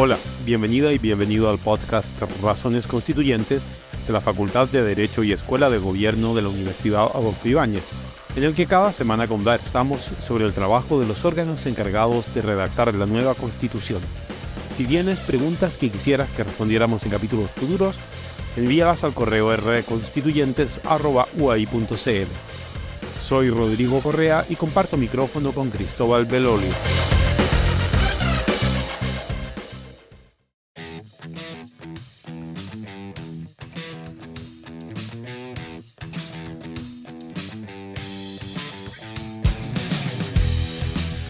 Hola, bienvenida y bienvenido al podcast Razones Constituyentes de la Facultad de Derecho y Escuela de Gobierno de la Universidad Adolfo Ibáñez, en el que cada semana conversamos sobre el trabajo de los órganos encargados de redactar la nueva Constitución. Si tienes preguntas que quisieras que respondiéramos en capítulos futuros, envíalas al correo rconstituyentes.uai.cl. Soy Rodrigo Correa y comparto micrófono con Cristóbal Belolio.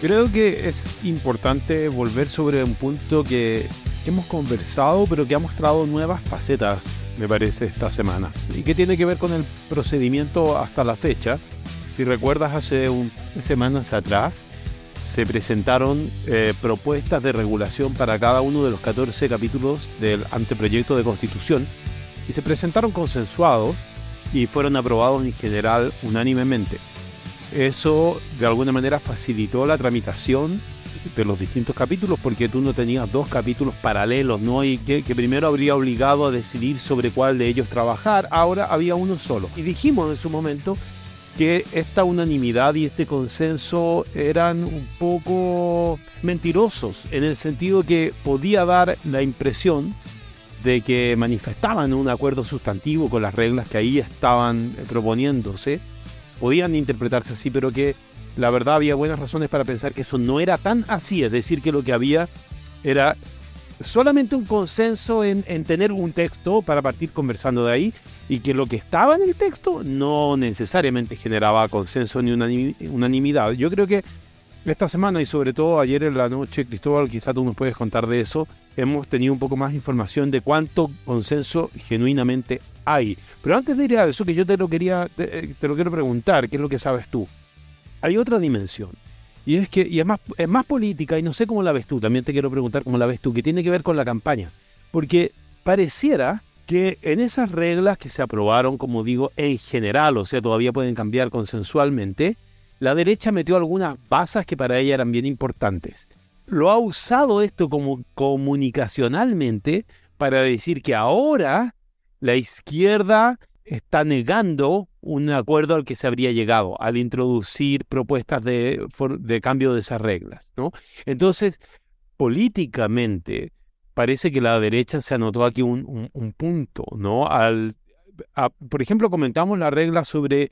Creo que es importante volver sobre un punto que hemos conversado, pero que ha mostrado nuevas facetas, me parece, esta semana. Y que tiene que ver con el procedimiento hasta la fecha. Si recuerdas, hace un, semanas atrás se presentaron eh, propuestas de regulación para cada uno de los 14 capítulos del anteproyecto de constitución y se presentaron consensuados y fueron aprobados en general unánimemente. Eso de alguna manera facilitó la tramitación de los distintos capítulos porque tú no tenías dos capítulos paralelos, ¿no? Y que, que, primero habría obligado a decidir sobre cuál de ellos trabajar, ahora había uno solo. Y dijimos en su momento que esta unanimidad y este consenso eran un poco mentirosos, en el sentido que podía dar la impresión de que manifestaban un acuerdo sustantivo con las reglas que ahí estaban proponiéndose, podían interpretarse así, pero que la verdad había buenas razones para pensar que eso no era tan así, es decir, que lo que había era solamente un consenso en, en, tener un texto para partir conversando de ahí y que lo que estaba en el texto no necesariamente generaba consenso ni unanimidad. Yo creo que esta semana y sobre todo ayer en la noche, Cristóbal, quizá tú nos puedes contar de eso, hemos tenido un poco más información de cuánto consenso genuinamente hay. Pero antes de ir a eso, que yo te lo quería, te, te lo quiero preguntar, ¿qué es lo que sabes tú? Hay otra dimensión. Y es que, y es más, es más política, y no sé cómo la ves tú, también te quiero preguntar cómo la ves tú, que tiene que ver con la campaña. Porque pareciera que en esas reglas que se aprobaron, como digo, en general, o sea, todavía pueden cambiar consensualmente, la derecha metió algunas basas que para ella eran bien importantes. Lo ha usado esto como comunicacionalmente para decir que ahora la izquierda está negando un acuerdo al que se habría llegado al introducir propuestas de, de cambio de esas reglas. ¿no? Entonces, políticamente, parece que la derecha se anotó aquí un, un, punto, ¿no? Al, por ejemplo, comentamos la regla sobre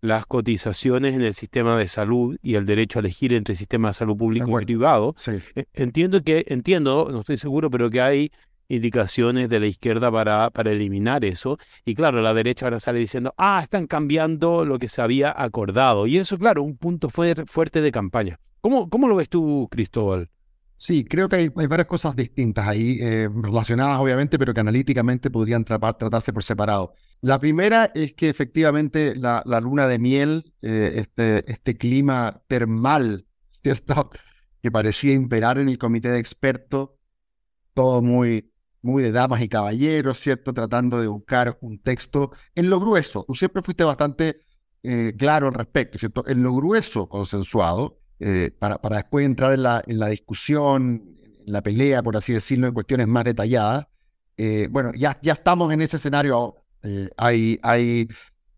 las cotizaciones en el sistema de salud y el derecho a elegir entre sistema de salud público y privado. E, entiendo que, entiendo, no estoy seguro, pero que hay indicaciones de la izquierda para, para eliminar eso. Y claro, la derecha ahora sale diciendo, ah, están cambiando lo que se había acordado. Y eso, claro, un punto fuerte de campaña. ¿Cómo, cómo lo ves tú, Cristóbal? Sí, creo que hay, varias cosas distintas ahí, eh, relacionadas obviamente, pero que analíticamente podrían tratarse por separado. La primera es que efectivamente la, luna de miel, eh, este, este clima termal, ¿cierto? Que parecía imperar en el comité de expertos, todo muy, muy de damas y caballeros, ¿cierto? Tratando de buscar un texto en lo grueso. Tú siempre fuiste bastante eh, claro al respecto, ¿cierto? En lo grueso consensuado, eh, para, para, después entrar en la, en la discusión, en la pelea, por así decirlo, en cuestiones más detalladas. Eh, bueno, ya, ya estamos en ese escenario. Hay, hay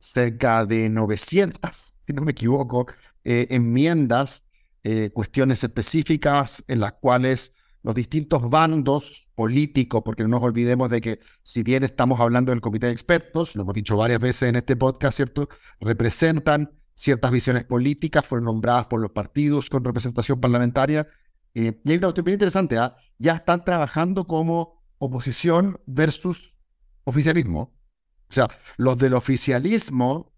cerca de 900, si no me equivoco, enmiendas, cuestiones específicas en las cuales los distintos bandos políticos, porque no nos olvidemos de que si bien estamos hablando del comité de expertos, lo hemos dicho varias veces en este podcast, ¿cierto? Representan ciertas visiones políticas, fueron nombradas por los partidos con representación parlamentaria. Eh, y hay una cuestión bien interesante, ¿ah? ya están trabajando como oposición versus oficialismo. O sea, los del oficialismo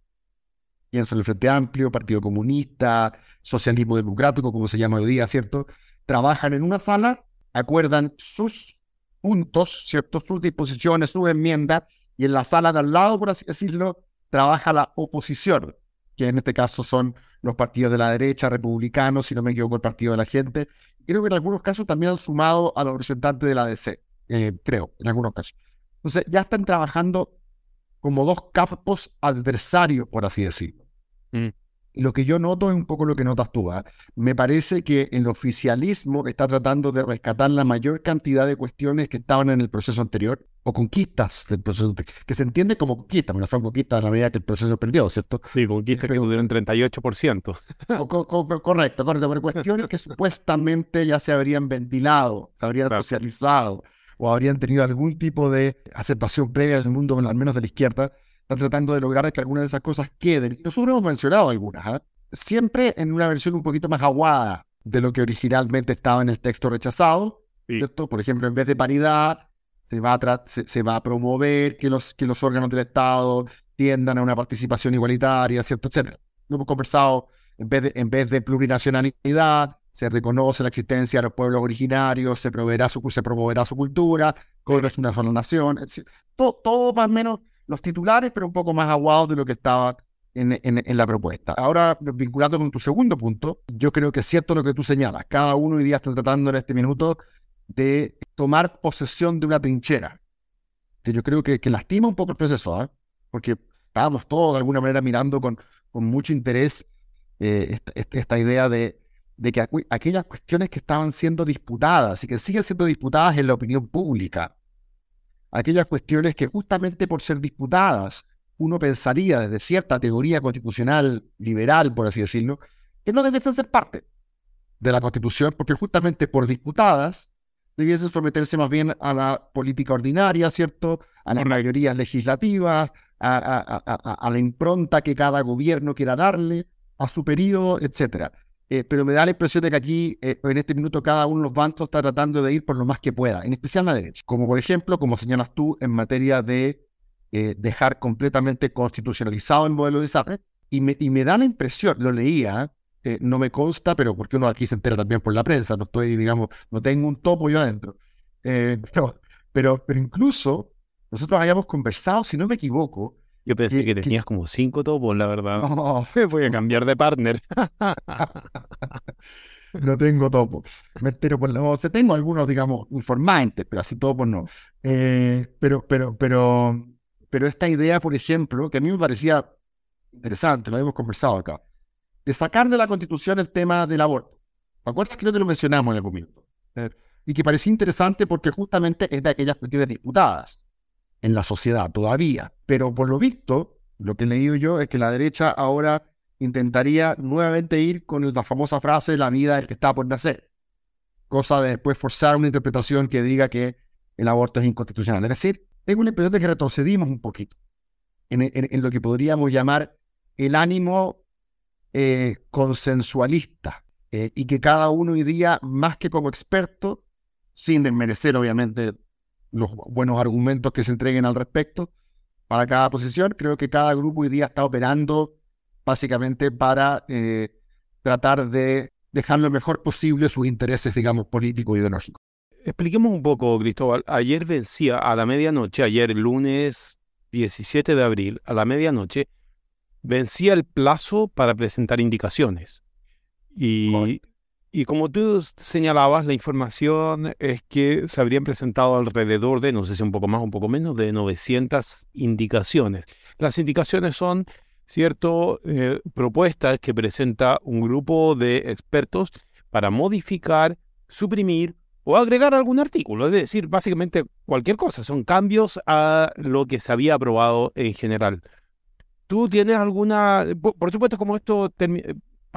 pienso en el Frente Amplio, Partido Comunista, Socialismo Democrático, como se llama hoy día, ¿cierto? Trabajan en una sala, acuerdan sus puntos, ¿cierto? Sus disposiciones, sus enmiendas, y en la sala de al lado, por así decirlo, trabaja la oposición, que en este caso son los partidos de la derecha, republicanos, si no me equivoco, el Partido de la Gente. Creo que en algunos casos también han sumado a los representantes de la DC, eh, creo, en algunos casos. Entonces, ya están trabajando como dos campos adversarios, por así decirlo. Mm. Lo que yo noto es un poco lo que notas tú. ¿ah? Me parece que el oficialismo está tratando de rescatar la mayor cantidad de cuestiones que estaban en el proceso anterior o conquistas del proceso que se entiende como conquistas, bueno, son conquistas a la medida que el proceso perdió, ¿cierto? Sí, conquistas que tuvieron 38%. correcto, correcto, pero cuestiones que supuestamente ya se habrían ventilado, se habrían socializado o habrían tenido algún tipo de aceptación previa en el mundo, al menos de la izquierda, están tratando de lograr que algunas de esas cosas queden. Nosotros hemos mencionado algunas, ¿eh? siempre en una versión un poquito más aguada de lo que originalmente estaba en el texto rechazado, ¿cierto? Por ejemplo, en vez de paridad, se va a, se, va a promover que los, que los órganos del Estado tiendan a una participación igualitaria, ¿cierto? Etcétera. Lo hemos conversado, en vez de, en vez de plurinacionalidad, se reconoce la existencia de los pueblos originarios, se, proveerá su, se promoverá su cultura, es una sola nación, todo, todo, más o menos los titulares, pero un poco más aguados de lo que estaba en, en, la propuesta. Ahora, vinculado con tu segundo punto, yo creo que es cierto lo que tú señalas. Cada uno hoy día está tratando en este minuto de tomar posesión de una trinchera. Que yo creo que, lastima un poco el proceso, ¿eh? porque estábamos todos de alguna manera mirando con, con mucho interés eh, esta idea de de que aquellas cuestiones que estaban siendo disputadas y que siguen siendo disputadas en la opinión pública, aquellas cuestiones que justamente por ser disputadas, uno pensaría desde cierta teoría constitucional liberal, por así decirlo, que no debiesen ser parte de la Constitución, porque justamente por disputadas debiesen someterse más bien a la política ordinaria, ¿cierto? A las mayorías legislativas, a, la impronta que cada gobierno quiera darle, a su periodo, etcétera. Eh, pero me da la impresión de que aquí, eh, en este minuto, cada uno de los bancos está tratando de ir por lo más que pueda, en especial la derecha. Como por ejemplo, como señalas tú, en materia de eh, dejar completamente constitucionalizado el modelo de desastre. Y me, y me da la impresión, lo leía, no me consta, pero porque uno aquí se entera también por la prensa, no estoy, digamos, no tengo un topo yo adentro. pero, pero, pero incluso nosotros habíamos conversado, si no me equivoco, yo pensé que tenías como cinco topos, la verdad. No. Voy a cambiar de partner. no tengo topos. Me entero por la voz. Tengo algunos, digamos, informantes, pero así topos no. Eh, pero, pero, pero, pero esta idea, por ejemplo, que a mí me parecía interesante, lo hemos conversado acá, de sacar de la Constitución el tema del aborto. ¿Te acuerdas que no te lo mencionamos en el momento? Eh, y que parecía interesante porque justamente es de aquellas cuestiones disputadas en la sociedad todavía. Pero por lo visto, lo que he leído yo es que la derecha ahora intentaría nuevamente ir con la famosa frase la vida del que está por nacer. Cosa de después forzar una interpretación que diga que el aborto es inconstitucional. Es decir, tengo la impresión de que retrocedimos un poquito en, lo que podríamos llamar el ánimo eh, consensualista eh, y que cada uno hoy día, más que como experto, sin desmerecer obviamente los buenos argumentos que se entreguen al respecto para cada posición. Creo que cada grupo hoy día está operando básicamente para eh, tratar de dejar lo mejor posible sus intereses, digamos, políticos y ideológicos. Expliquemos un poco, Cristóbal. Ayer vencía a la medianoche, ayer lunes 17 de abril, a la medianoche, vencía el plazo para presentar indicaciones. Y y como tú señalabas, la información es que se habrían presentado alrededor de, no sé si un poco más o un poco menos, de 900 indicaciones. Las indicaciones son, cierto, eh, propuestas que presenta un grupo de expertos para modificar, suprimir o agregar algún artículo. Es decir, básicamente cualquier cosa. Son cambios a lo que se había aprobado en general. ¿Tú tienes alguna, por, supuesto, como esto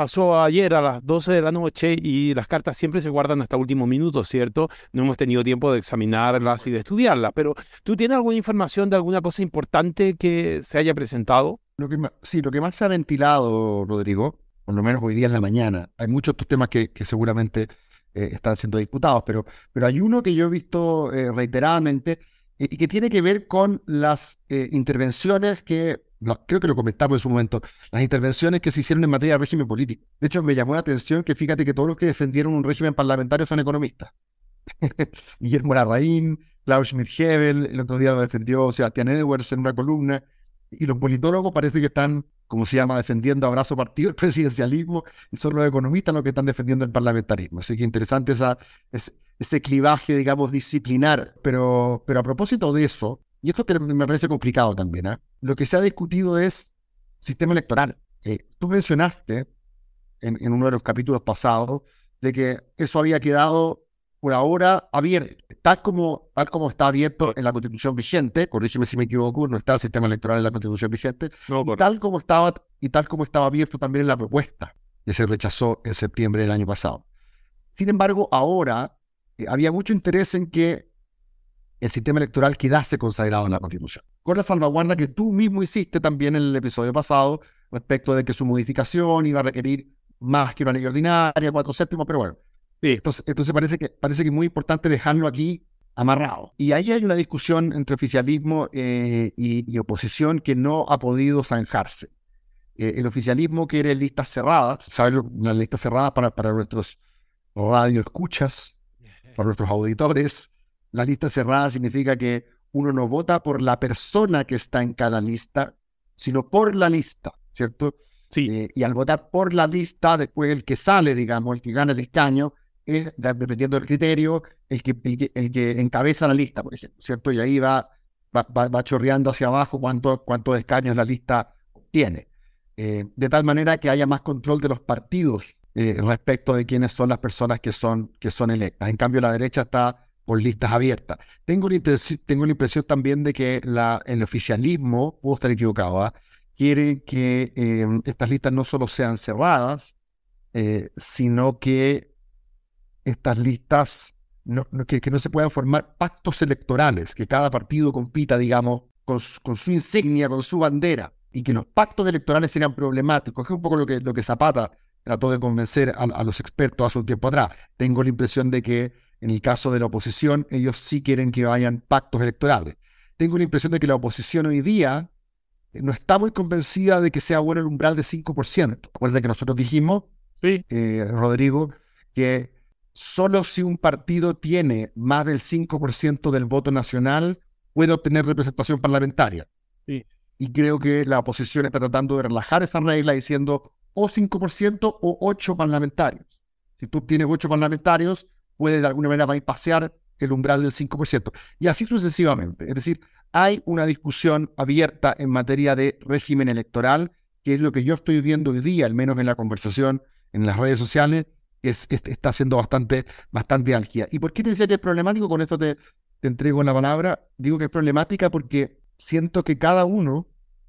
pasó ayer a las 12 de la noche y las cartas siempre se guardan hasta último minuto, ¿cierto? No hemos tenido tiempo de examinarlas y de estudiarlas, pero ¿tú tienes alguna información de alguna cosa importante que se haya presentado? Lo que sí, lo que más se ha ventilado, Rodrigo, por lo menos hoy día en la mañana, hay muchos otros temas que, seguramente eh, están siendo disputados, pero, pero hay uno que yo he visto eh, reiteradamente eh, y que tiene que ver con las intervenciones que creo que lo comentamos en su momento, las intervenciones que se hicieron en materia de régimen político. De hecho, me llamó la atención que fíjate que todos los que defendieron un régimen parlamentario son economistas. Guillermo Larraín, Klaus Schmidt-Hebel, el otro día lo defendió Sebastián Edwards en una columna, y los politólogos parece que están, como se llama, defendiendo abrazo partido el presidencialismo, y son los economistas los que están defendiendo el parlamentarismo. Así que interesante esa, ese, clivaje, digamos, disciplinar. Pero, pero a propósito de eso, y esto me parece complicado también, ¿eh? lo que se ha discutido es sistema electoral. Eh, tú mencionaste en, en uno de los capítulos pasados de que eso había quedado por ahora abierto, tal como, tal como está abierto en la constitución vigente, corrígeme si me equivoco, no está el sistema electoral en la constitución vigente, y, tal como estaba, y tal como estaba abierto también en la propuesta que se rechazó en septiembre del año pasado. Sin embargo, ahora eh, había mucho interés en que el sistema electoral quedase consagrado en la constitución, con la salvaguarda que tú mismo hiciste también en el episodio pasado respecto de que su modificación iba a requerir más que una ley ordinaria, cuatro séptimos, pero bueno, Sí. Entonces, parece, que, parece que es muy importante dejarlo aquí amarrado. Y ahí hay una discusión entre oficialismo eh, y, oposición que no ha podido zanjarse. Eh, el oficialismo quiere listas cerradas, ¿sabes? Una lista cerrada para, para nuestros radioescuchas, para nuestros auditores. La lista cerrada significa que uno no vota por la persona que está en cada lista, sino por la lista, ¿cierto? Sí. Eh, y al votar por la lista, después el que sale, digamos, el que gana el escaño, es, dependiendo del criterio, el que, el que, encabeza la lista, por ejemplo, ¿cierto? Y ahí va, va, chorreando hacia abajo cuántos cuántos escaños la lista tiene. Eh, de tal manera que haya más control de los partidos eh, respecto de quiénes son las personas que son, que son electas. En cambio, la derecha está por listas abiertas. Tengo la, impresión también de que el oficialismo, puedo estar equivocado, ¿ah? quiere que eh, estas listas no solo sean cerradas, sino que estas listas, no, que, no se puedan formar pactos electorales, que cada partido compita, digamos, con, su insignia, con su bandera, y que los pactos electorales sean problemáticos, es un poco lo que Zapata trató de convencer a, los expertos hace un tiempo atrás. Tengo la impresión de que en el caso de la oposición, ellos sí quieren que vayan pactos electorales. Tengo la impresión de que la oposición hoy día eh, no está muy convencida de que sea bueno el umbral de 5%. Recuerda que nosotros dijimos, sí. Eh, Rodrigo, que solo si un partido tiene más del 5% del voto nacional puede obtener representación parlamentaria. Y creo que la oposición está tratando de relajar esa regla diciendo o 5% o 8 parlamentarios. Si tú tienes 8 parlamentarios, puede de alguna manera pasear el umbral del 5%. Y así sucesivamente. Es decir, hay una discusión abierta en materia de régimen electoral, que es lo que yo estoy viendo hoy día, al menos en la conversación en las redes sociales, es, está siendo bastante, bastante álgida. ¿Y por qué te decía que es problemático? Con esto te, te entrego la palabra. Digo que es problemática porque siento que cada uno,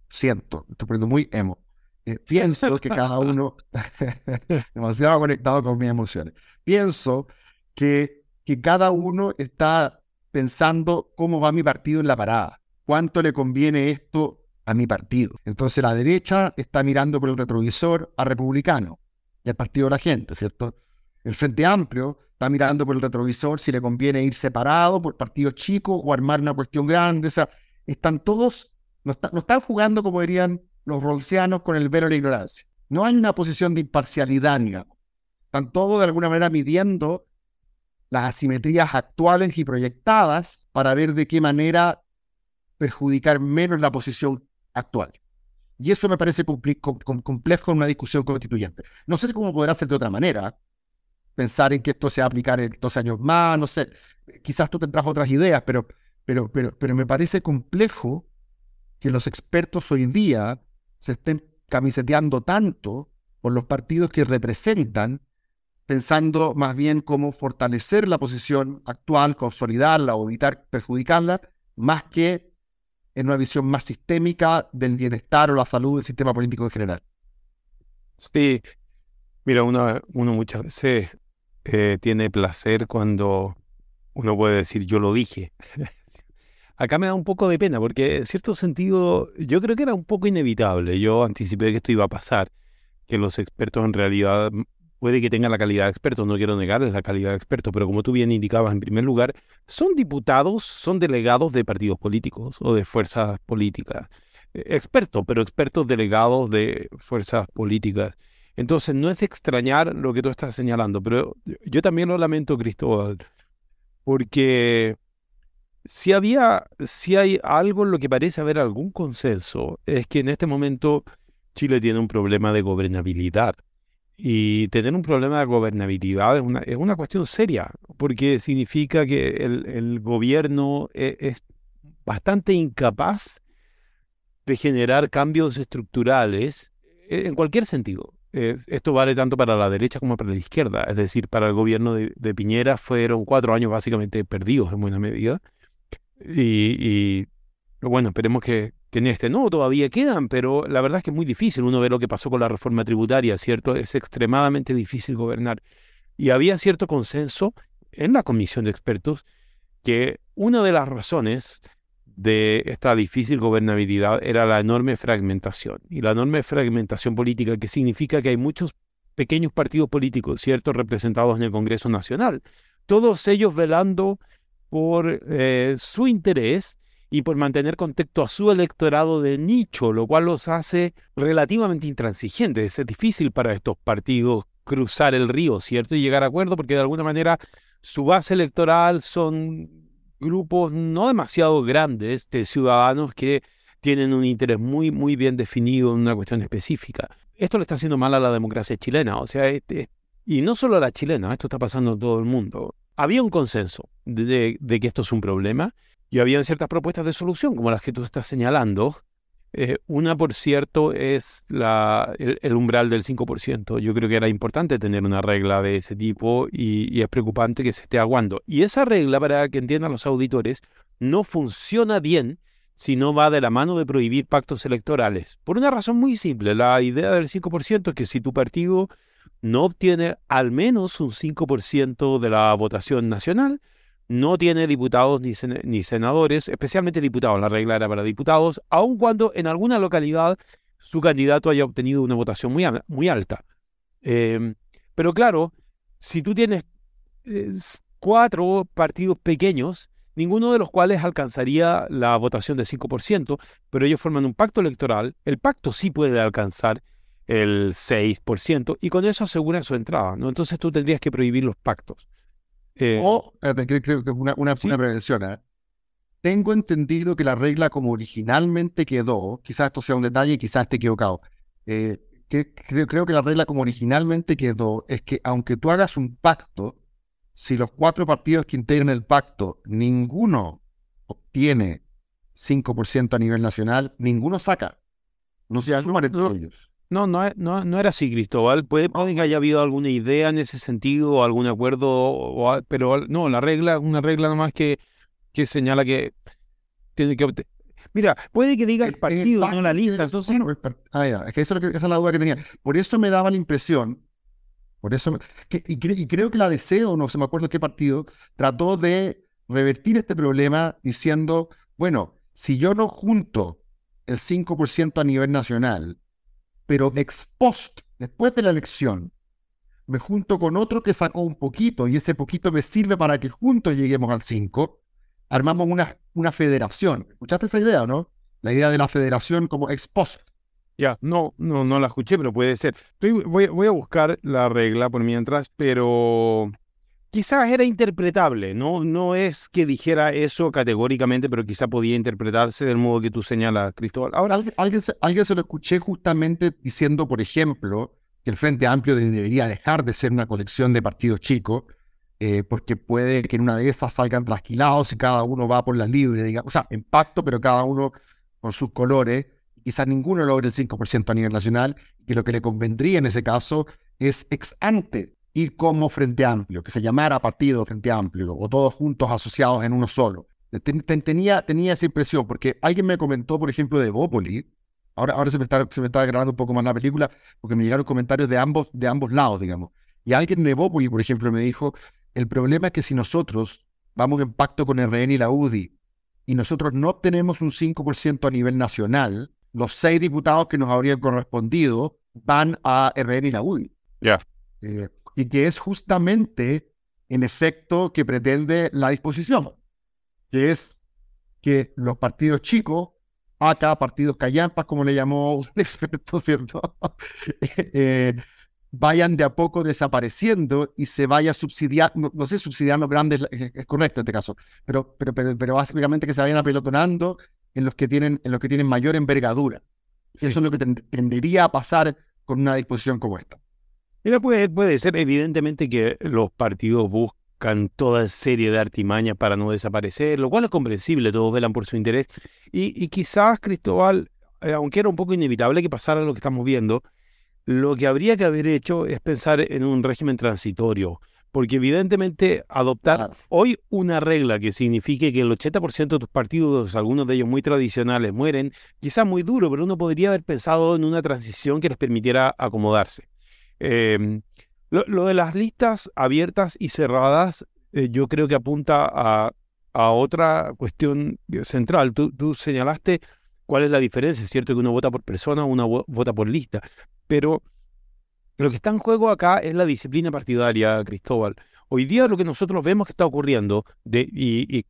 siento, estoy poniendo muy emo, eh, pienso que cada uno, demasiado conectado con mis emociones, pienso que, cada uno está pensando cómo va mi partido en la parada, cuánto le conviene esto a mi partido. Entonces la derecha está mirando por el retrovisor a republicano y al partido de la gente, ¿cierto? El Frente Amplio está mirando por el retrovisor si le conviene ir separado por partidos chicos o armar una cuestión grande. O sea, están todos, no, están jugando como dirían los rolseanos con el velo de la ignorancia. No hay una posición de imparcialidad, digamos. Están todos de alguna manera midiendo las asimetrías actuales y proyectadas para ver de qué manera perjudicar menos la posición actual. Y eso me parece complejo en una discusión constituyente. No sé cómo podrá ser de otra manera, pensar en que esto se va a aplicar en dos años más, no sé, quizás tú tendrás otras ideas, pero, pero, pero, pero me parece complejo que los expertos hoy día se estén camiseteando tanto por los partidos que representan, pensando más bien cómo fortalecer la posición actual, consolidarla o evitar perjudicarla, más que en una visión más sistémica del bienestar o la salud del sistema político en general. Sí, mira, uno, muchas veces eh, tiene placer cuando uno puede decir yo lo dije. Acá me da un poco de pena porque en cierto sentido yo creo que era un poco inevitable. Yo anticipé que esto iba a pasar, que los expertos en realidad puede que tengan la calidad de expertos, no quiero negarles la calidad de expertos, pero como tú bien indicabas en primer lugar, son diputados, son delegados de partidos políticos o de fuerzas políticas. expertos, pero expertos delegados de fuerzas políticas. Entonces, no es de extrañar lo que tú estás señalando, pero yo también lo lamento, Cristóbal, porque si había, si hay algo en lo que parece haber algún consenso, es que en este momento Chile tiene un problema de gobernabilidad. Y tener un problema de gobernabilidad es una, es una cuestión seria, porque significa que el, gobierno e, es, bastante incapaz de generar cambios estructurales e, en cualquier sentido. esto vale tanto para la derecha como para la izquierda. Es decir, para el gobierno de, Piñera fueron cuatro años básicamente perdidos en buena medida. Y bueno, esperemos que, que en este no, todavía quedan, pero la verdad es que es muy difícil. Uno ve lo que pasó con la reforma tributaria, ¿cierto? Es extremadamente difícil gobernar. Y había cierto consenso en la comisión de expertos que una de las razones de esta difícil gobernabilidad era la enorme fragmentación. Y la enorme fragmentación política, que significa que hay muchos pequeños partidos políticos, ¿cierto?, representados en el Congreso Nacional, todos ellos velando por eh, su interés y por mantener contacto a su electorado de nicho, lo cual los hace relativamente intransigentes. Es difícil para estos partidos cruzar el río, ¿cierto? Y llegar a acuerdo porque de alguna manera su base electoral son grupos no demasiado grandes de ciudadanos que tienen un interés muy, muy bien definido en una cuestión específica. Esto le está haciendo mal a la democracia chilena, o sea, este, y no solo a la chilena, esto está pasando en todo el mundo. Había un consenso de que esto es un problema y habían ciertas propuestas de solución, como las que tú estás señalando. Eh, una, por cierto, es la, el, umbral del 5%. Yo creo que era importante tener una regla de ese tipo y, es preocupante que se esté aguando. Y esa regla, para que entiendan los auditores, no funciona bien si no va de la mano de prohibir pactos electorales. Por una razón muy simple, la idea del 5% es que si tu partido no obtiene al menos un 5% de la votación nacional, no tiene diputados ni, senadores, especialmente diputados, la regla era para diputados, aun cuando en alguna localidad su candidato haya obtenido una votación muy, alta. Em, pero claro, si tú tienes cuatro partidos pequeños, ninguno de los cuales alcanzaría la votación de 5%, pero ellos forman un pacto electoral, el pacto sí puede alcanzar el 6% y con eso asegura su entrada, ¿no? Entonces tú tendrías que prohibir los pactos. Eh, o, creo, que una, una, prevención. ¿eh? Tengo entendido que la regla como originalmente quedó, quizás esto sea un detalle, quizás esté equivocado, eh, que, creo, creo que la regla como originalmente quedó es que aunque tú hagas un pacto, si los cuatro partidos que integran el pacto, ninguno obtiene 5% a nivel nacional, ninguno saca. No se suman entre ellos. No, no, no, no era así, Cristóbal. Puede, que haya habido alguna idea en ese sentido o algún acuerdo, o, pero no, la regla, una regla nomás que, que señala que tiene que... Mira, puede que diga el partido, no la lista. Entonces... Ah, ya, es que, esa es la duda que tenía. Por eso me daba la impresión, por eso, y, creo que la deseo, no se me acuerdo qué partido, trató de revertir este problema diciendo, bueno, si yo no junto el 5% a nivel nacional pero ex post, después de la elección, me junto con otro que sacó un poquito y ese poquito me sirve para que juntos lleguemos al 5, armamos una, una federación. ¿Escuchaste esa idea, no? La idea de la federación como ex post. Ya, no, no, no la escuché, pero puede ser. voy, voy, a buscar la regla por mientras, pero quizás era interpretable, ¿no? No es que dijera eso categóricamente, pero quizá podía interpretarse del modo que tú señalas, Cristóbal. Ahora, alguien, se, alguien se lo escuché justamente diciendo, por ejemplo, que el Frente Amplio debería dejar de ser una colección de partidos chicos, eh, porque puede que en una de esas salgan trasquilados y cada uno va por la libre, digamos, o sea, en pacto, pero cada uno con sus colores. Quizás ninguno logre el 5% a nivel nacional, que lo que le convendría en ese caso es ex ante ir como Frente Amplio, que se llamara Partido Frente Amplio, o todos juntos asociados en uno solo. Tenía, tenía esa impresión, porque alguien me comentó, por ejemplo, de Bópoli, ahora, ahora se, me está, se me está grabando un poco más la película, porque me llegaron comentarios de ambos, de ambos lados, digamos. Y alguien de Bópoli, por ejemplo, me dijo, el problema es que si nosotros vamos en pacto con el RN y la UDI, y nosotros no obtenemos un 5% a nivel nacional, los seis diputados que nos habrían correspondido van a RN y la UDI. Ya. Eh, y que es justamente el efecto que pretende la disposición, que es que los partidos chicos acá partidos callampas, como le llamó un experto, ¿cierto? Eh, vayan de a poco desapareciendo y se vaya subsidiando, no, sé, subsidiando grandes, es, correcto en este caso, pero, pero, pero, pero, básicamente que se vayan apelotonando en los que tienen, en los que tienen mayor envergadura. Eso es lo que tendería a pasar con una disposición como esta. Mira, puede, puede ser evidentemente que los partidos buscan toda serie de artimañas para no desaparecer, lo cual es comprensible, todos velan por su interés. Y, y quizás, Cristóbal, eh, aunque era un poco inevitable que pasara lo que estamos viendo, lo que habría que haber hecho es pensar en un régimen transitorio, porque evidentemente adoptar hoy una regla que signifique que el 80% de tus partidos, algunos de ellos muy tradicionales, mueren, quizá muy duro, pero uno podría haber pensado en una transición que les permitiera acomodarse. Em, lo, de las listas abiertas y cerradas, eh, yo creo que apunta a, otra cuestión central. Tú, tú señalaste cuál es la diferencia, es cierto que uno vota por persona uno vota por lista, pero lo que está en juego acá es la disciplina partidaria, Cristóbal. Hoy día lo que nosotros vemos que está ocurriendo de, y,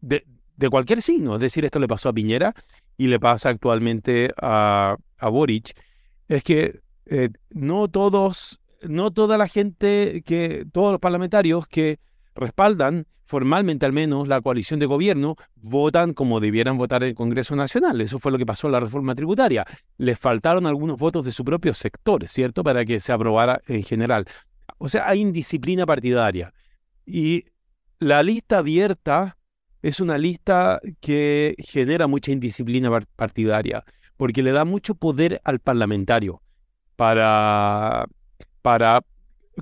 de, cualquier signo, es decir, esto le pasó a Piñera y le pasa actualmente a, a Boric, es que eh, no todos, no toda la gente, que todos los parlamentarios que respaldan formalmente al menos la coalición de gobierno, votan como debieran votar en el Congreso Nacional. Eso fue lo que pasó en la reforma tributaria. Les faltaron algunos votos de su propio sector, ¿cierto?, para que se aprobara en general. O sea, hay indisciplina partidaria. Y la lista abierta es una lista que genera mucha indisciplina partidaria, porque le da mucho poder al parlamentario para, para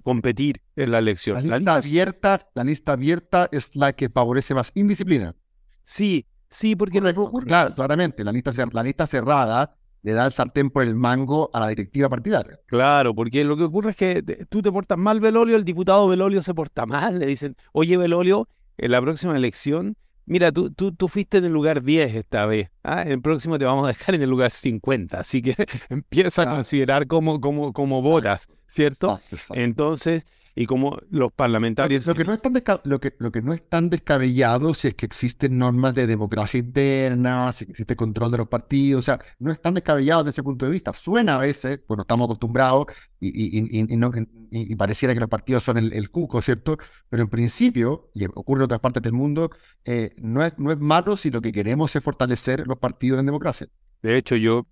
competir en la elección. La lista, abierta, la lista abierta es la que favorece más indisciplina. Sí, sí, porque Claro, claramente, la lista, la lista cerrada le da el sartén por el mango a la directiva partidaria. Claro, porque lo que ocurre es que tú te portas mal, Belolio, el diputado Belolio se porta mal, le dicen, oye, Belolio, en la próxima elección mira, tú, tú, tú fuiste en el lugar 10 esta vez, ¿ah? el próximo te vamos a dejar en el lugar 50, así que empieza a considerar cómo, cómo, cómo votas, ¿cierto? Entonces, y como los parlamentarios... Lo que, no es tan lo, que, lo que no es tan descabellado si es que existen normas de democracia interna, si existe control de los partidos, o sea, no es tan descabellado desde ese punto de vista. Suena a veces, bueno, estamos acostumbrados y, y, pareciera que los partidos son el, cuco, ¿cierto? Pero en principio, y ocurre en otras partes del mundo, eh, no, es, no es malo si lo que queremos es fortalecer los partidos en democracia. De hecho, yo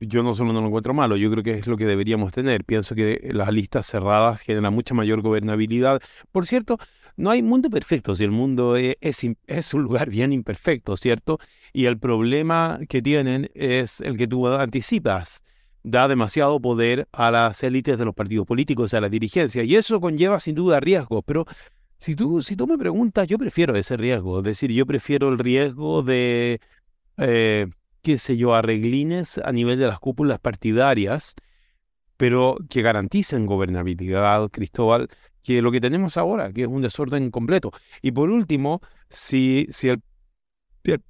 yo no solo no lo encuentro malo, yo creo que es lo que deberíamos tener. Pienso que las listas cerradas generan mucha mayor gobernabilidad. Por cierto, no hay mundo perfecto, si el mundo e, es, es, un lugar bien imperfecto, ¿cierto? Y el problema que tienen es el que tú anticipas. Da demasiado poder a las élites de los partidos políticos, a la dirigencia, y eso conlleva sin duda riesgos, pero si tú, si tú me preguntas, yo prefiero ese riesgo, es decir, yo prefiero el riesgo de... Eh, qué sé yo, arreglines a nivel de las cúpulas partidarias, pero que garanticen gobernabilidad, Cristóbal, que lo que tenemos ahora, que es un desorden completo. Y por último, si, si el,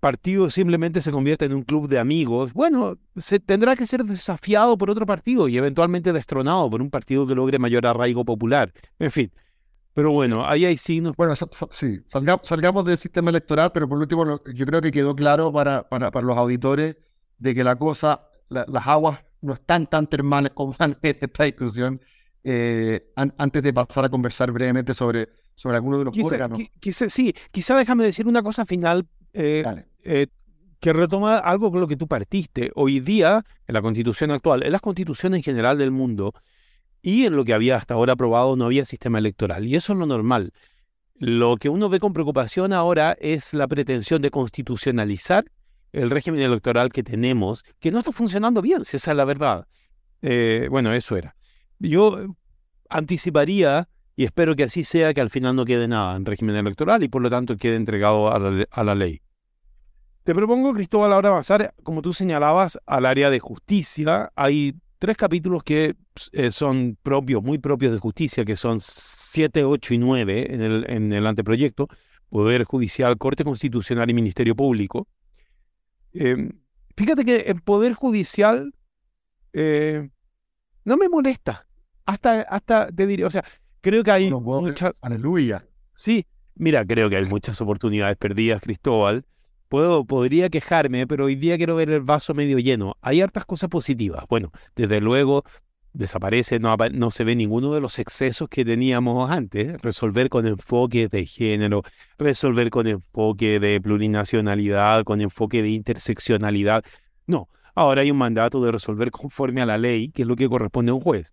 partido simplemente se convierte en un club de amigos, bueno, se tendrá que ser desafiado por otro partido y eventualmente destronado por un partido que logre mayor arraigo popular. En fin, pero bueno, ahí hay signos. Bueno, sí, salgamos, del sistema electoral, pero por último, yo creo que quedó claro para, para, para los auditores de que la cosa, las aguas no están tan termales como van en esta discusión. Eh, antes de pasar a conversar brevemente sobre, sobre algunos de los órganos. sí, quizá déjame decir una cosa final eh, eh, que retoma algo con lo que tú partiste. Hoy día, en la constitución actual, en las constituciones en general del mundo, y en lo que había hasta ahora aprobado no había sistema electoral. Y eso es lo normal. Lo que uno ve con preocupación ahora es la pretensión de constitucionalizar el régimen electoral que tenemos, que no está funcionando bien, si esa es la verdad. Eh, bueno, eso era. Yo anticiparía, y espero que así sea, que al final no quede nada en régimen electoral y por lo tanto quede entregado a la, a la ley. Te propongo, Cristóbal, ahora avanzar, como tú señalabas, al área de justicia. Hay tres capítulos que eh, son propios, muy propios de justicia, que son 7, 8 y 9 en el, en el anteproyecto, Poder Judicial, Corte Constitucional y Ministerio Público. Em, fíjate que el Poder Judicial eh, no me molesta. Hasta, hasta te diré, o sea, creo que hay muchas... Aleluya. Sí, mira, creo que hay muchas oportunidades perdidas, Cristóbal. Puedo, podría quejarme, pero hoy día quiero ver el vaso medio lleno. Hay hartas cosas positivas. Bueno, desde luego desaparece, no, se ve ninguno de los excesos que teníamos antes. Resolver con enfoque de género, resolver con enfoque de plurinacionalidad, con enfoque de interseccionalidad. No, ahora hay un mandato de resolver conforme a la ley, que es lo que corresponde a un juez.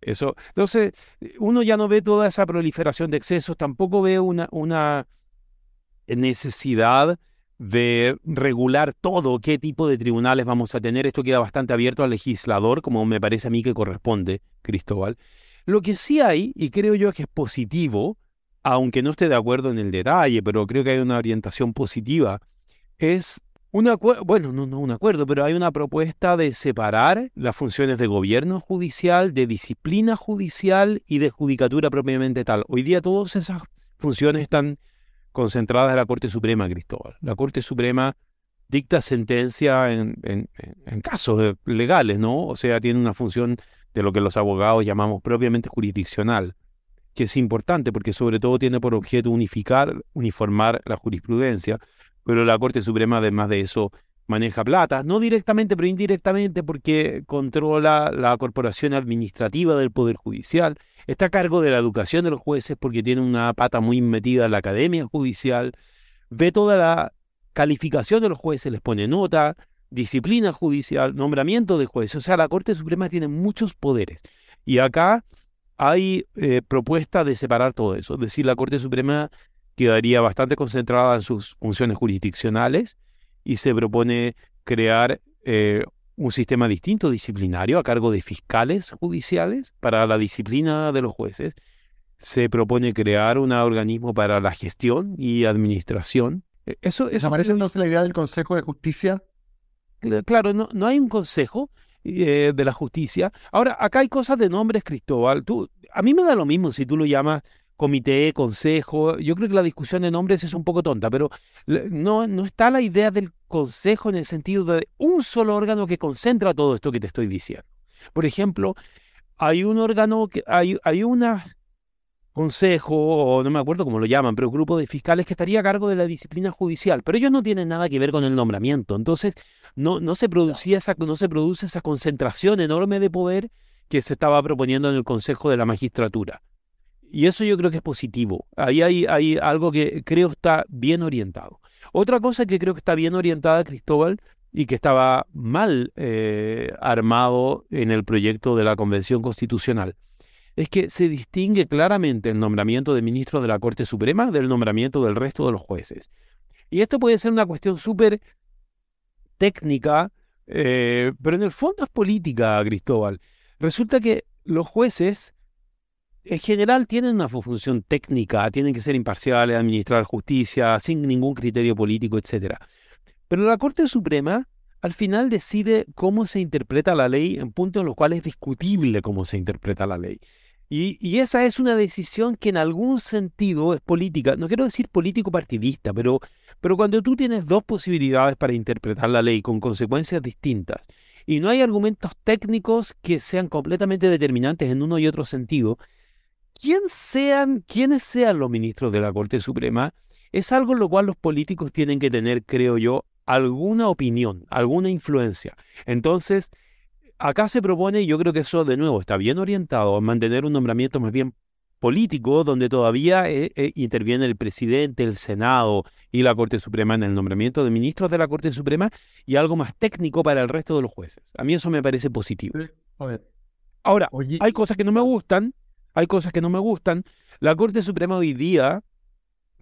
Eso, entonces, uno ya no ve toda esa proliferación de excesos, tampoco ve una necesidad de regular todo, qué tipo de tribunales vamos a tener. Esto queda bastante abierto al legislador, como me parece a mí que corresponde, Cristóbal. Lo que sí hay, y creo yo que es positivo, aunque no esté de acuerdo en el detalle, pero creo que hay una orientación positiva, es un acuerdo, bueno, no, no un acuerdo, pero hay una propuesta de separar las funciones de gobierno judicial, de disciplina judicial y de judicatura propiamente tal. Hoy día todas esas funciones están concentrada en la Corte Suprema, Cristóbal. La Corte Suprema dicta sentencia en, casos legales, ¿no? O sea, tiene una función de lo que los abogados llamamos propiamente jurisdiccional, que es importante porque sobre todo tiene por objeto unificar, uniformar la jurisprudencia, pero la Corte Suprema además de eso maneja plata, no directamente pero indirectamente porque controla la corporación administrativa del Poder Judicial, está a cargo de la educación de los jueces porque tiene una pata muy metida en la academia judicial, ve toda la calificación de los jueces, les pone nota, disciplina judicial, nombramiento de jueces, o sea, la Corte Suprema tiene muchos poderes. Y acá hay eh, propuesta de separar todo eso, es decir, la Corte Suprema quedaría bastante concentrada en sus funciones jurisdiccionales, y se propone crear eh, un sistema distinto disciplinario a cargo de fiscales judiciales para la disciplina de los jueces. Se propone crear un organismo para la gestión y administración. E, eso, eso ¿Aparece entonces la idea del Consejo de Justicia? Claro, no, no hay un consejo eh, de la justicia. Ahora, acá hay cosas de nombres, Cristóbal. Tú, a mí me da lo mismo si tú lo llamas comité, consejo. Yo creo que la discusión de nombres es un poco tonta, pero no, no está la idea del consejo en el sentido de un solo órgano que concentra todo esto que te estoy diciendo. Por ejemplo, hay un órgano, que hay, hay una consejo, o no me acuerdo cómo lo llaman, pero grupo de fiscales que estaría a cargo de la disciplina judicial, pero ellos no tienen nada que ver con el nombramiento. Entonces, no, no, se, producía esa, no se produce esa concentración enorme de poder que se estaba proponiendo en el Consejo de la Magistratura. Y eso yo creo que es positivo. Ahí hay, algo que creo está bien orientado. Otra cosa que creo que está bien orientada, Cristóbal, y que estaba mal eh, armado en el proyecto de la Convención Constitucional, es que se distingue claramente el nombramiento de ministro de la Corte Suprema del nombramiento del resto de los jueces. Y esto puede ser una cuestión súper técnica, eh, pero en el fondo es política, Cristóbal. Resulta que los jueces en general tienen una función técnica, tienen que ser imparciales, administrar justicia, sin ningún criterio político, etc. Pero la Corte Suprema al final decide cómo se interpreta la ley en puntos en los cuales es discutible cómo se interpreta la ley. Y, esa es una decisión que en algún sentido es política, no quiero decir político partidista, pero, pero cuando tú tienes dos posibilidades para interpretar la ley con consecuencias distintas y no hay argumentos técnicos que sean completamente determinantes en uno y otro sentido, quién sean, quiénes sean los ministros de la Corte Suprema, es algo en lo cual los políticos tienen que tener, creo yo, alguna opinión, alguna influencia. Entonces, acá se propone, y yo creo que eso de nuevo está bien orientado a mantener un nombramiento más bien político, donde todavía eh, eh, interviene el presidente, el Senado y la Corte Suprema en el nombramiento de ministros de la Corte Suprema y algo más técnico para el resto de los jueces. A mí eso me parece positivo. Ahora, hay cosas que no me gustan, hay cosas que no me gustan. La Corte Suprema hoy día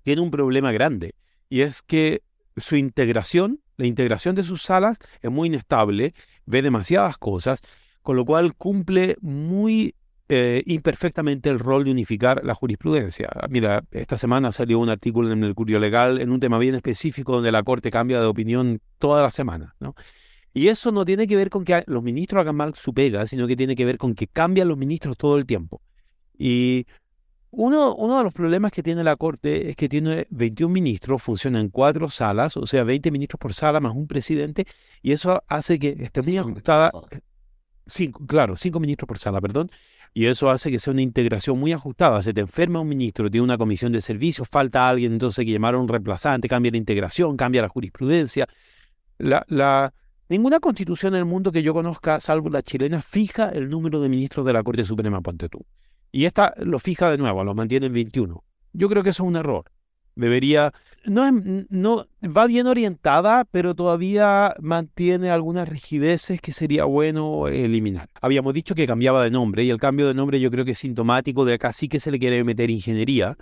tiene un problema grande y es que su integración, la integración de sus salas es muy inestable, ve demasiadas cosas, con lo cual cumple muy eh, imperfectamente el rol de unificar la jurisprudencia. Mira, esta semana salió un artículo en el Mercurio Legal en un tema bien específico donde la Corte cambia de opinión toda la semana, ¿no? Y eso no tiene que ver con que los ministros hagan mal su pega, sino que tiene que ver con que cambian los ministros todo el tiempo. Y uno, uno de los problemas que tiene la Corte es que tiene 21 ministros, funciona en cuatro salas, o sea, 20 ministros por sala más un presidente, y eso hace que esté muy ajustada. Cinco, claro, cinco ministros por sala, perdón. Y eso hace que sea una integración muy ajustada. Se te enferma un ministro, tiene una comisión de servicios, falta alguien, entonces hay que llamar a un reemplazante, cambia la integración, cambia la jurisprudencia. La, la, ninguna constitución en el mundo que yo conozca, salvo la chilena, fija el número de ministros de la Corte Suprema, ponte tú. Y esta lo fija de nuevo, lo mantiene en 21. Yo creo que eso es un error. Debería, no, no va bien orientada, pero todavía mantiene algunas rigideces que sería bueno eliminar. Habíamos dicho que cambiaba de nombre y el cambio de nombre yo creo que es sintomático de acá sí que se le quiere meter ingeniería.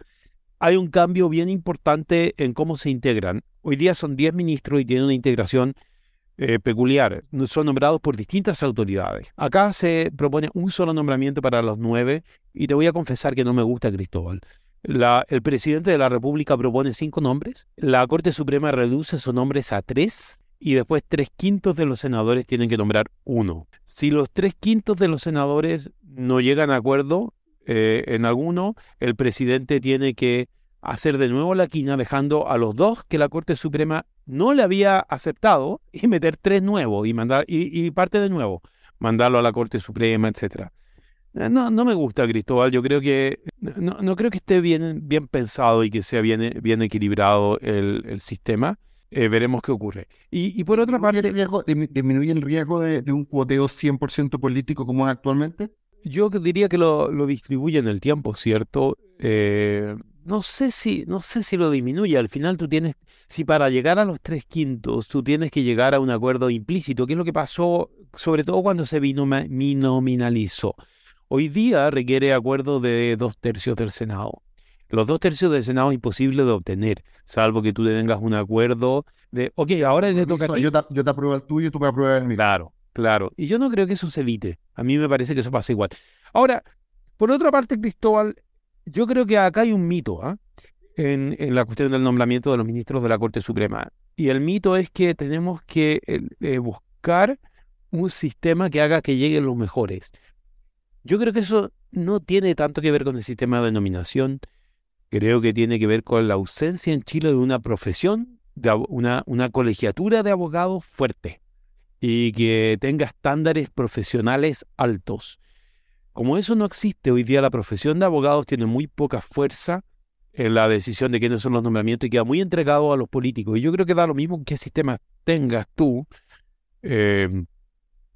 Hay un cambio bien importante en cómo se integran. Hoy día son 10 ministros y tienen una integración eh, peculiar. Son nombrados por distintas autoridades. Acá se propone un solo nombramiento para los nueve y te voy a confesar que no me gusta Cristóbal el presidente de la República propone cinco nombres, la Corte Suprema reduce sus nombres a tres y después tres quintos de los senadores tienen que nombrar uno. Si los tres quintos de los senadores no llegan a acuerdo eh, en alguno, el presidente tiene que hacer de nuevo la quina dejando a los dos que la Corte Suprema no le había aceptado y meter tres nuevos y mandar y, y parte de nuevo, mandarlo a la Corte Suprema, etcétera. Eh, no, no me gusta Cristóbal, yo creo que no, no creo que esté bien, bien pensado y que sea bien, bien equilibrado el, el sistema. Eh, veremos qué ocurre. Y, y por otra parte... ¿Disminuye el riesgo de, de un cuoteo 100% político como es actualmente? Yo diría que lo, lo distribuye en el tiempo, ¿cierto? Eh, no sé si, no sé si lo disminuye. Al final tú tienes, si para llegar a los tres quintos tú tienes que llegar a un acuerdo implícito, que es lo que pasó, sobre todo cuando se binominalizó. Hoy día requiere acuerdo de dos tercios del Senado. Los dos tercios del Senado es imposible de obtener, salvo que tú tengas un acuerdo de, ok, ahora te toca Yo te, yo te apruebo el tuyo y tú me apruebas el mío. Claro, claro. Y yo no creo que eso se evite. A mí me parece que eso pasa igual. Ahora, por otra parte, Cristóbal, yo creo que acá hay un mito ¿ah? en, la cuestión del nombramiento de los ministros de la Corte Suprema. Y el mito es que tenemos que eh, buscar un sistema que haga que lleguen los mejores. Yo creo que eso no tiene tanto que ver con el sistema de nominación, creo que tiene que ver con la ausencia en Chile de una profesión, de una colegiatura de abogados fuerte y que tenga estándares profesionales altos. Como eso no existe hoy día, la profesión de abogados tiene muy poca fuerza en la decisión de quiénes son los nombramientos y queda muy entregado a los políticos. Y yo creo que da lo mismo qué sistema tengas tú. Eh,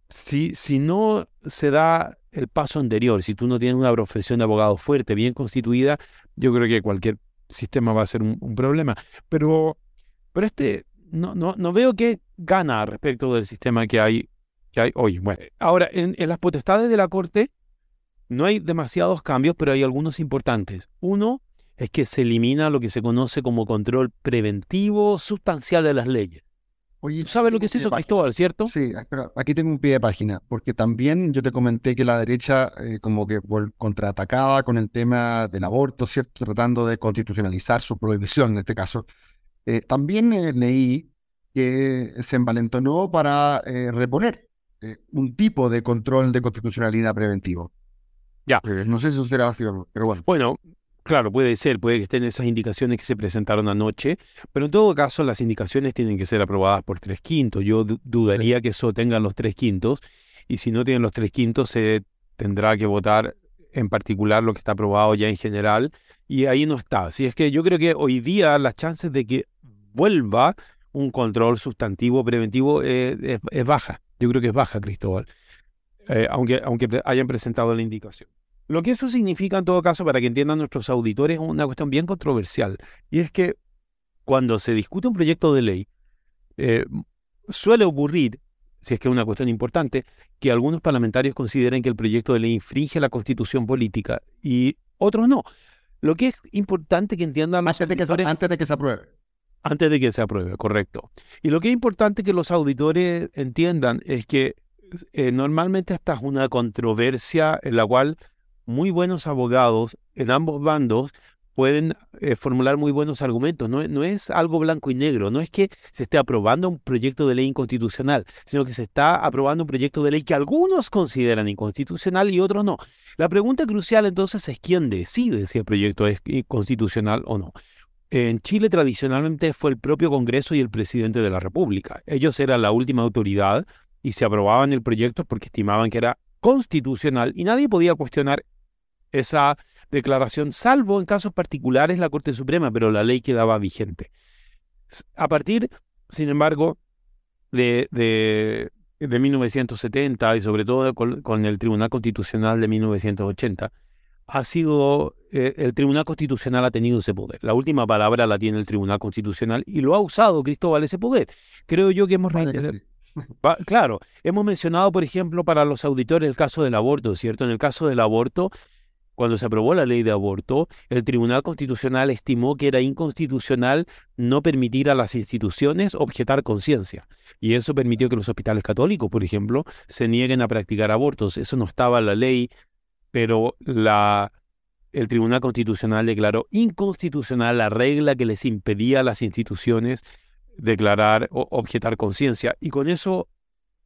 si, si no se da el paso anterior, si tú no tienes una profesión de abogado fuerte, bien constituida, yo creo que cualquier sistema va a ser un, problema. Pero, pero este, no, no, no veo que gana respecto del sistema que hay, que hay hoy. Bueno, ahora, en las potestades de la Corte no hay demasiados cambios, pero hay algunos importantes. Uno es que se elimina lo que se conoce como control preventivo sustancial de las leyes. Oye, ¿sabes lo que es eso, Cristóbal, cierto? Sí, pero aquí tengo un pie de página, porque también yo te comenté que la derecha eh, como que contraatacaba con el tema del aborto, ¿cierto? Tratando de constitucionalizar su prohibición en este caso. Eh, también eh, leí que se envalentonó para reponer un tipo de control de constitucionalidad preventivo. Ya. no sé si eso será cierto, pero bueno. Bueno, Claro, puede ser, puede que estén esas indicaciones que se presentaron anoche, pero en todo caso las indicaciones tienen que ser aprobadas por tres quintos. Yo dudaría que eso tengan los tres quintos y si no tienen los tres quintos se tendrá que votar en particular lo que está aprobado ya en general y ahí no está. Así es que yo creo que hoy día las chances de que vuelva un control sustantivo preventivo eh, es, baja. Yo creo que es baja, Cristóbal, eh, aunque, aunque hayan presentado la indicación. Lo que eso significa en todo caso, para que entiendan nuestros auditores, es una cuestión bien controversial. Y es que cuando se discute un proyecto de ley, eh, suele ocurrir, si es que es una cuestión importante, que algunos parlamentarios consideren que el proyecto de ley infringe la constitución política y otros no. Lo que es importante que entiendan... Antes de que, se, antes de que se apruebe. Antes de que se apruebe, correcto. Y lo que es importante que los auditores entiendan es que eh, normalmente esta es una controversia en la cual muy buenos abogados en ambos bandos pueden eh, formular muy buenos argumentos. No, no, es algo blanco y negro, no es que se esté aprobando un proyecto de ley inconstitucional, sino que se está aprobando un proyecto de ley que algunos consideran inconstitucional y otros no. La pregunta crucial entonces es quién decide si el proyecto es constitucional o no. En Chile tradicionalmente fue el propio Congreso y el presidente de la República. Ellos eran la última autoridad y se aprobaban el proyecto porque estimaban que era constitucional y nadie podía cuestionar esa declaración, salvo en casos particulares la Corte Suprema, pero la ley quedaba vigente. A partir, sin embargo, de, de, 1970 y sobre todo con, el Tribunal Constitucional de 1980, ha sido, eh, el Tribunal Constitucional ha tenido ese poder. La última palabra la tiene el Tribunal Constitucional y lo ha usado Cristóbal ese poder. Creo yo que hemos... Claro, hemos mencionado, por ejemplo, para los auditores el caso del aborto, ¿cierto? En el caso del aborto, cuando se aprobó la ley de aborto, el Tribunal Constitucional estimó que era inconstitucional no permitir a las instituciones objetar conciencia. Y eso permitió que los hospitales católicos, por ejemplo, se nieguen a practicar abortos. Eso no estaba en la ley, pero el Tribunal Constitucional declaró inconstitucional la regla que les impedía a las instituciones declarar o objetar conciencia. Y con eso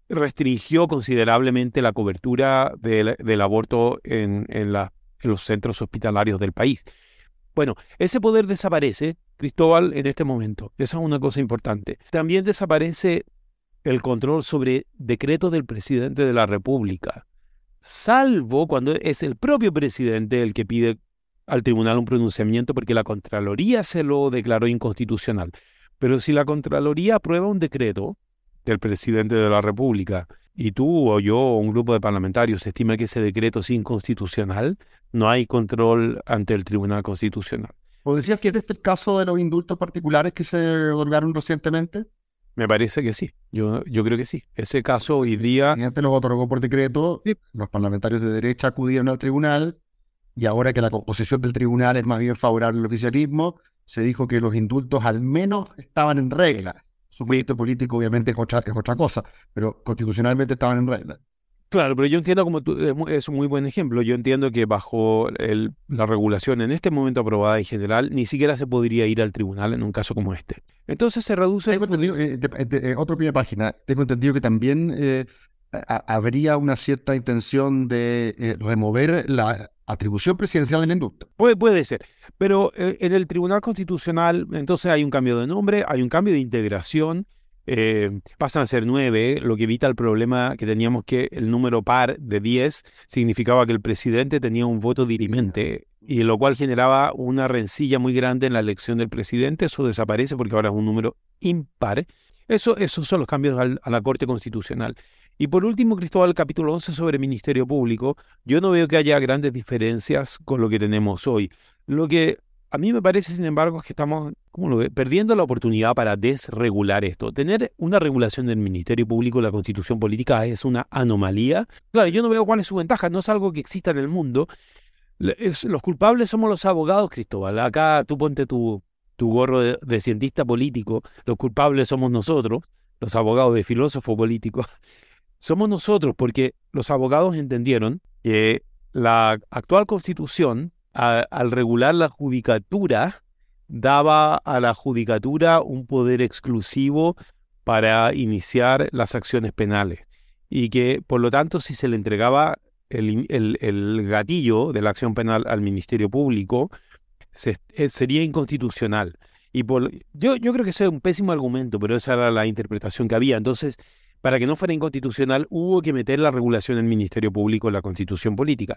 restringió considerablemente la cobertura del, aborto en, en, la, en los centros hospitalarios del país. Bueno, ese poder desaparece, Cristóbal, en este momento. Esa es una cosa importante. También desaparece el control sobre decretos del presidente de la República, salvo cuando es el propio presidente el que pide al tribunal un pronunciamiento porque la Contraloría se lo declaró inconstitucional. Pero si la Contraloría aprueba un decreto del presidente de la República y tú o yo o un grupo de parlamentarios estima que ese decreto es inconstitucional, no hay control ante el Tribunal Constitucional. ¿O decías que este el caso de los indultos particulares que se otorgaron recientemente? Me parece que sí, yo, yo creo que sí. Ese caso hoy día... El presidente los otorgó por decreto, los parlamentarios de derecha acudieron al tribunal y ahora que la composición del tribunal es más bien favorable al oficialismo, se dijo que los indultos al menos estaban en regla. Su proyecto político obviamente es otra, es otra cosa, pero constitucionalmente estaban en regla. Claro, pero yo entiendo como tú, es un muy buen ejemplo. Yo entiendo que bajo la regulación en este momento aprobada en general, ni siquiera se podría ir al tribunal en un caso como este. Entonces se reduce. Tengo entendido, eh, eh, otra primera página, tengo entendido que también eh, habría una cierta intención de remover la atribución presidencial en la. Puede, puede ser, pero eh, en el Tribunal Constitucional entonces hay un cambio de nombre, hay un cambio de integración, eh, pasan a ser nueve, lo que evita el problema que teníamos que el número par de diez significaba que el presidente tenía un voto dirimente y lo cual generaba una rencilla muy grande en la elección del presidente, eso desaparece porque ahora es un número impar. Eso, esos son los cambios a la Corte Constitucional. Y por último, Cristóbal, capítulo 11 sobre Ministerio Público, yo no veo que haya grandes diferencias con lo que tenemos hoy. Lo que a mí me parece, sin embargo, es que estamos ¿cómo lo perdiendo la oportunidad para desregular esto. Tener una regulación del Ministerio Público, la constitución política, es una anomalía. Claro, yo no veo cuál es su ventaja, no es algo que exista en el mundo. los culpables somos los abogados, Cristóbal. Acá tú ponte tu, tu gorro de, de cientista político, los culpables somos nosotros, los abogados de filósofo político somos nosotros porque los abogados entendieron que la actual constitución, al regular la judicatura, daba a la judicatura un poder exclusivo para iniciar las acciones penales y que por lo tanto si se le entregaba el, gatillo de la acción penal al Ministerio Público, eh, sería inconstitucional. Y por, yo, yo creo que ese es un pésimo argumento, pero esa era la interpretación que había. Entonces, para que no fuera inconstitucional, hubo que meter la regulación del Ministerio Público en la constitución política.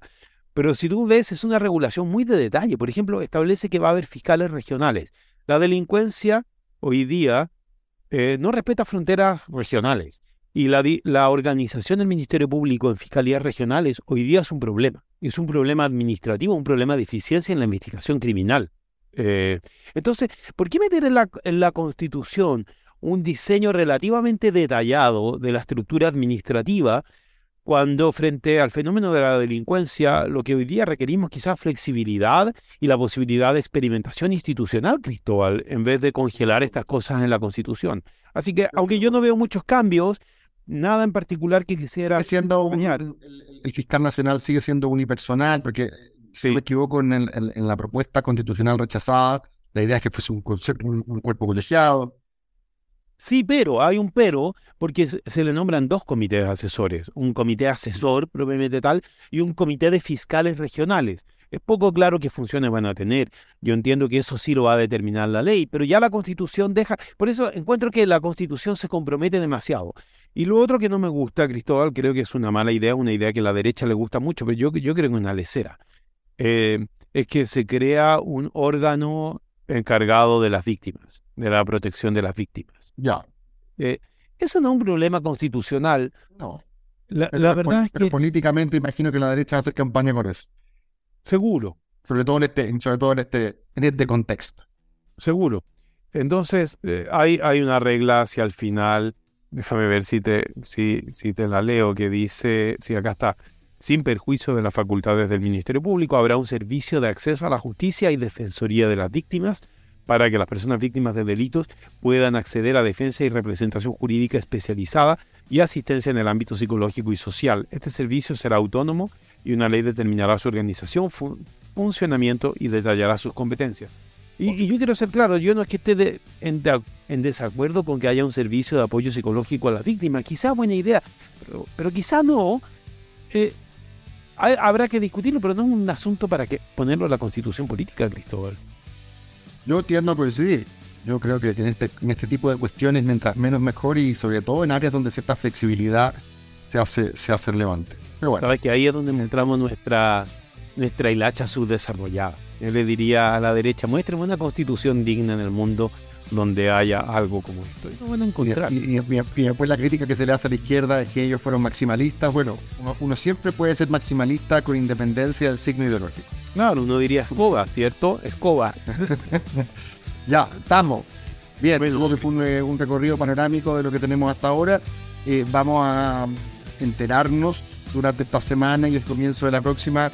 Pero si tú ves, es una regulación muy de detalle. Por ejemplo, establece que va a haber fiscales regionales. La delincuencia hoy día eh, no respeta fronteras regionales. Y la, organización del Ministerio Público en fiscalías regionales hoy día es un problema. Es un problema administrativo, un problema de eficiencia en la investigación criminal. Eh, entonces, ¿por qué meter en la Constitución un diseño relativamente detallado de la estructura administrativa, cuando frente al fenómeno de la delincuencia, lo que hoy día requerimos quizás flexibilidad y la posibilidad de experimentación institucional, Cristóbal, en vez de congelar estas cosas en la Constitución. Así que, aunque yo no veo muchos cambios, nada en particular que quisiera siendo el, fiscal nacional sigue siendo unipersonal, porque si no me equivoco en, la propuesta constitucional rechazada, la idea es que fuese un, un cuerpo colegiado. Sí, pero hay un pero porque se le nombran dos comités asesores, un comité asesor propiamente tal y un comité de fiscales regionales. Es poco claro qué funciones van a tener. Yo entiendo que eso sí lo va a determinar la ley, pero ya la Constitución deja... Por eso encuentro que la Constitución se compromete demasiado. Y lo otro que no me gusta, Cristóbal, creo que es una mala idea, una idea que a la derecha le gusta mucho, pero yo, yo creo que es una lecera. Eh, es que se crea un órgano encargado de las víctimas, de la protección de las víctimas. Ya. Eh, eso no es un problema constitucional. No. La, la verdad es pero que políticamente imagino que la derecha va a hacer campaña por eso. seguro, Sobre todo en este, sobre todo en este, en este contexto. seguro. Entonces, eh, hay, hay una regla hacia el final, déjame ver si te, si, si te la leo, que dice, sí, acá está, sin perjuicio de las facultades del Ministerio Público, habrá un servicio de acceso a la justicia y defensoría de las víctimas para que las personas víctimas de delitos puedan acceder a defensa y representación jurídica especializada y asistencia en el ámbito psicológico y social. Este servicio será autónomo y una ley determinará su organización, fu- funcionamiento y detallará sus competencias. Y, y yo quiero ser claro, yo no es que esté de- en, de- en desacuerdo con que haya un servicio de apoyo psicológico a la víctima, quizá buena idea, pero, pero quizá no. Eh, hay- habrá que discutirlo, pero no es un asunto para que ponerlo en la constitución política, Cristóbal. Yo tiendo a coincidir. Yo creo que en este, en este tipo de cuestiones, mientras menos mejor y sobre todo en áreas donde cierta flexibilidad se hace, se hace relevante. Pero bueno, Sabes que ahí es donde mostramos nuestra, nuestra hilacha subdesarrollada. Yo le diría a la derecha, muéstrame una constitución digna en el mundo donde haya algo como esto. Y no van a y, encontrar. y- y- y después la crítica que se le hace a la izquierda es que ellos fueron maximalistas. Bueno, uno, uno siempre puede ser maximalista con independencia del signo ideológico. Claro, uno diría escoba, ¿cierto? Escoba. Ya, estamos. Bien, Bueno. supongo que fue un, eh, un recorrido panorámico de lo que tenemos hasta ahora. Eh, vamos a enterarnos durante esta semana y el comienzo de la próxima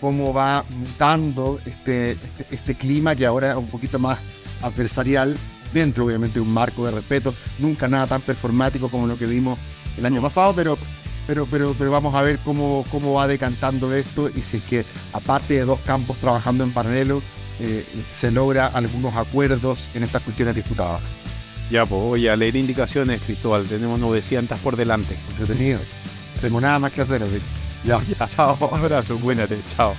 cómo va mutando este, este, este clima que ahora es un poquito más adversarial, dentro obviamente de un marco de respeto, nunca nada tan performático como lo que vimos el año pasado, pero, pero, pero, pero vamos a ver cómo, cómo va decantando esto y si es que aparte de dos campos trabajando en paralelo, eh, se logra algunos acuerdos en estas cuestiones disputadas. Ya, pues, oye, a leer indicaciones, Cristóbal. Tenemos 900 por delante. Entretenido. Tengo nada más que hacer, así. Ya, Ya, chao. Un abrazo, cuídate. Chao.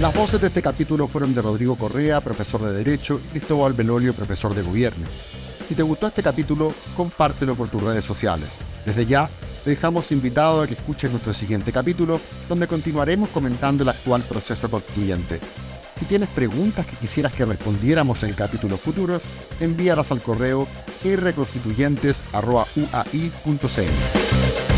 Las voces de este capítulo fueron de Rodrigo Correa, profesor de Derecho, y Cristóbal Belolio, profesor de Gobierno. Si te gustó este capítulo, compártelo por tus redes sociales. Desde ya, te dejamos invitado a que escuches nuestro siguiente capítulo, donde continuaremos comentando el actual proceso constituyente. Si tienes preguntas que quisieras que respondiéramos en capítulos futuros, envíalas al correo rconstituyentes.uai.cl.